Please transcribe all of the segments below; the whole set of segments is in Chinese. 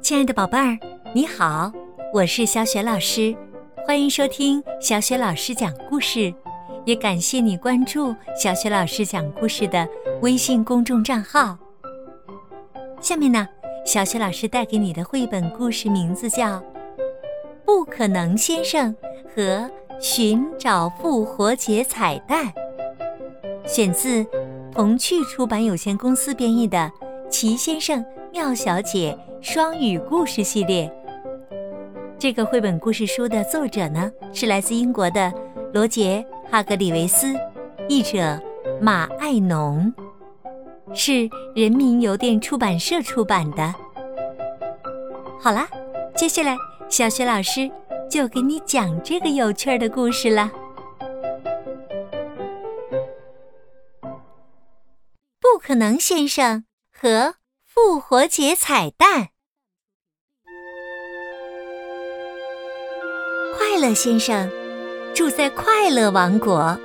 亲爱的宝贝儿，你好，我是小雪老师，欢迎收听小雪老师讲故事，也感谢你关注小雪老师讲故事的微信公众账号。下面呢，小雪老师带给你的绘本故事名字叫《不可能先生和寻找复活节彩蛋》，选自童趣出版有限公司编译的《奇先生妙小姐》。双语故事系列，这个绘本故事书的作者呢是来自英国的罗杰·哈格里维斯，译者马爱农，是人民邮电出版社出版的。好啦，接下来小雪老师就给你讲这个有趣儿的故事了。可能先生和。复活节彩蛋，快乐先生住在快乐王国，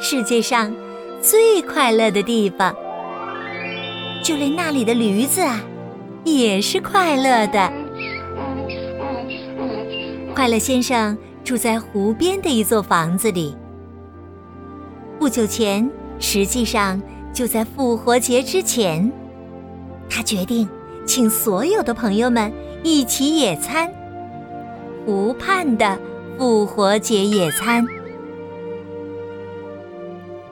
世界上最快乐的地方。就连那里的驴子啊，也是快乐的。快乐先生住在湖边的一座房子里。不久前，实际上就在复活节之前。他决定请所有的朋友们一起野餐，湖畔的复活节野餐。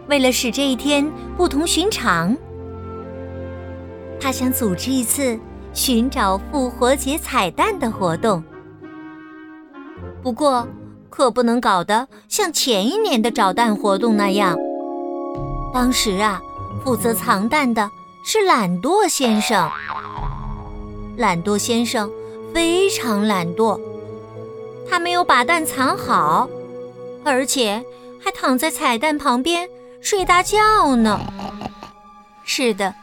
为了使这一天不同寻常，他想组织一次寻找复活节彩蛋的活动。不过，可不能搞得像前一年的找蛋活动那样。当时啊，负责藏蛋的。是懒惰先生。懒惰先生非常懒惰，他没有把蛋藏好，而且还躺在彩蛋旁边睡大觉呢。是的，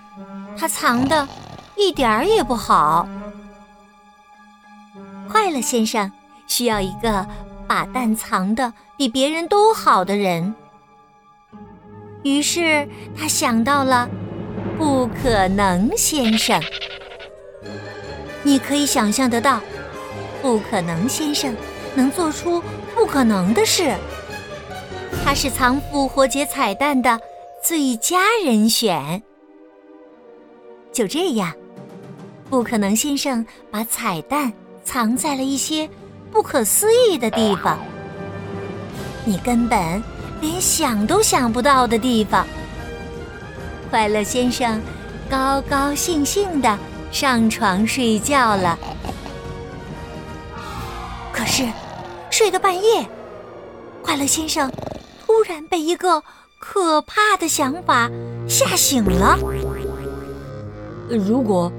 他藏的一点儿也不好。快乐先生需要一个把蛋藏的比别人都好的人，于是他想到了。不可能，先生。你可以想象得到，不可能先生能做出不可能的事。他是藏复活节彩蛋的最佳人选。就这样，不可能先生把彩蛋藏在了一些不可思议的地方，你根本连想都想不到的地方。快乐先生高高兴兴的上床睡觉了。可是，睡到半夜，快乐先生突然被一个可怕的想法吓醒了。如果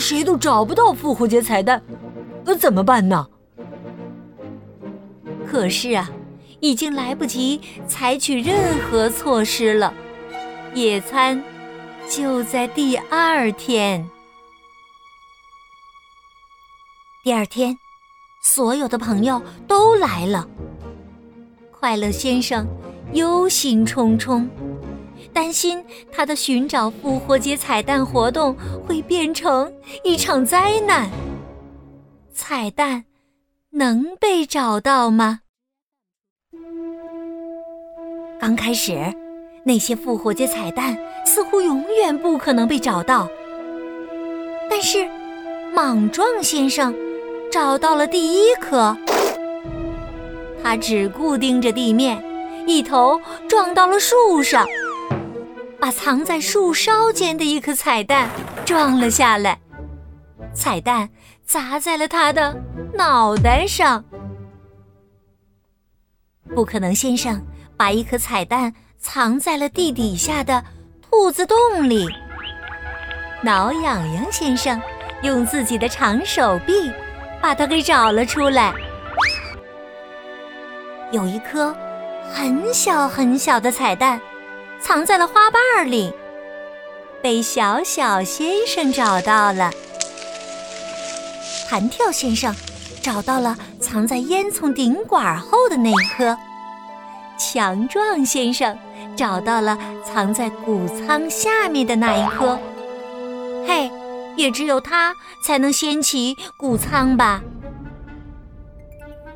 谁都找不到复活节彩蛋，怎么办呢？可是啊，已经来不及采取任何措施了。野餐就在第二天。第二天，所有的朋友都来了。快乐先生忧心忡忡，担心他的寻找复活节彩蛋活动会变成一场灾难。彩蛋能被找到吗？刚开始。那些复活节彩蛋似乎永远不可能被找到，但是莽撞先生找到了第一颗。他只顾盯着地面，一头撞到了树上，把藏在树梢间的一颗彩蛋撞了下来。彩蛋砸在了他的脑袋上。不可能先生把一颗彩蛋。藏在了地底下的兔子洞里。挠痒痒先生用自己的长手臂把它给找了出来。有一颗很小很小的彩蛋，藏在了花瓣里，被小小先生找到了。弹跳先生找到了藏在烟囱顶管后的那一颗。强壮先生。找到了藏在谷仓下面的那一颗，嘿，也只有它才能掀起谷仓吧。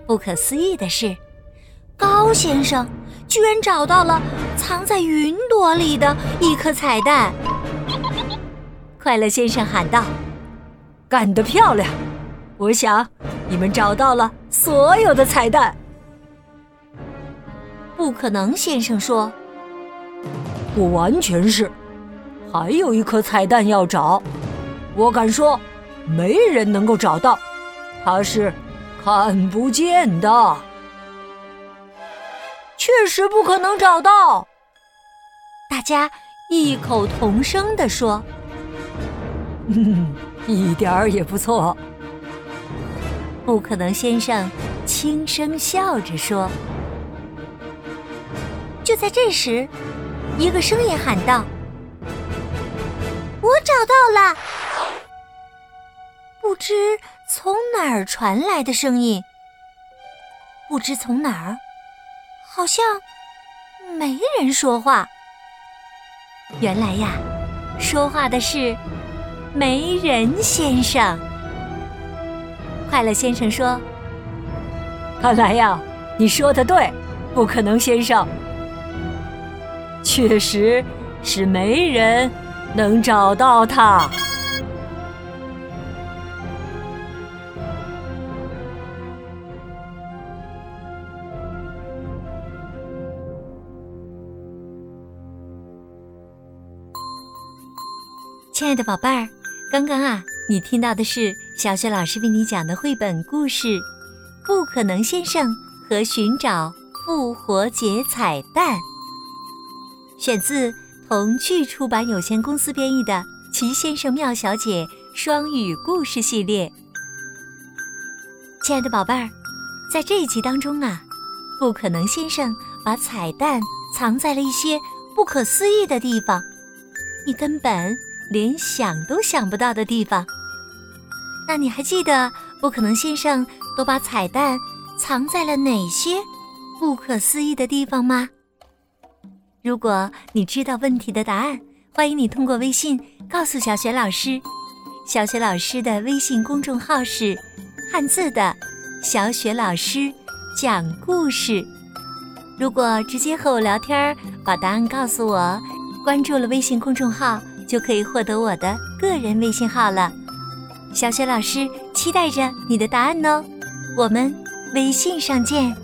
不可思议的是，高先生居然找到了藏在云朵里的一颗彩蛋。快乐先生喊道：“干得漂亮！我想你们找到了所有的彩蛋。”不可能先生说：“不完全是，还有一颗彩蛋要找。我敢说，没人能够找到，它是看不见的。确实不可能找到。”大家异口同声地说：“嗯，一点儿也不错。”不可能先生轻声笑着说。在这时，一个声音喊道：“我找到了！”不知从哪儿传来的声音，不知从哪儿，好像没人说话。原来呀，说话的是没人先生。快乐先生说：“看来呀，你说的对，不可能先生。”确实是没人能找到它。亲爱的宝贝儿，刚刚啊，你听到的是小雪老师为你讲的绘本故事《不可能先生和寻找复活节彩蛋》。选自童趣出版有限公司编译的《齐先生妙小姐》双语故事系列。亲爱的宝贝儿，在这一集当中啊，不可能先生把彩蛋藏在了一些不可思议的地方，你根本连想都想不到的地方。那你还记得不可能先生都把彩蛋藏在了哪些不可思议的地方吗？如果你知道问题的答案，欢迎你通过微信告诉小雪老师。小雪老师的微信公众号是“汉字的小雪老师讲故事”。如果直接和我聊天，把答案告诉我，关注了微信公众号就可以获得我的个人微信号了。小雪老师期待着你的答案哦，我们微信上见。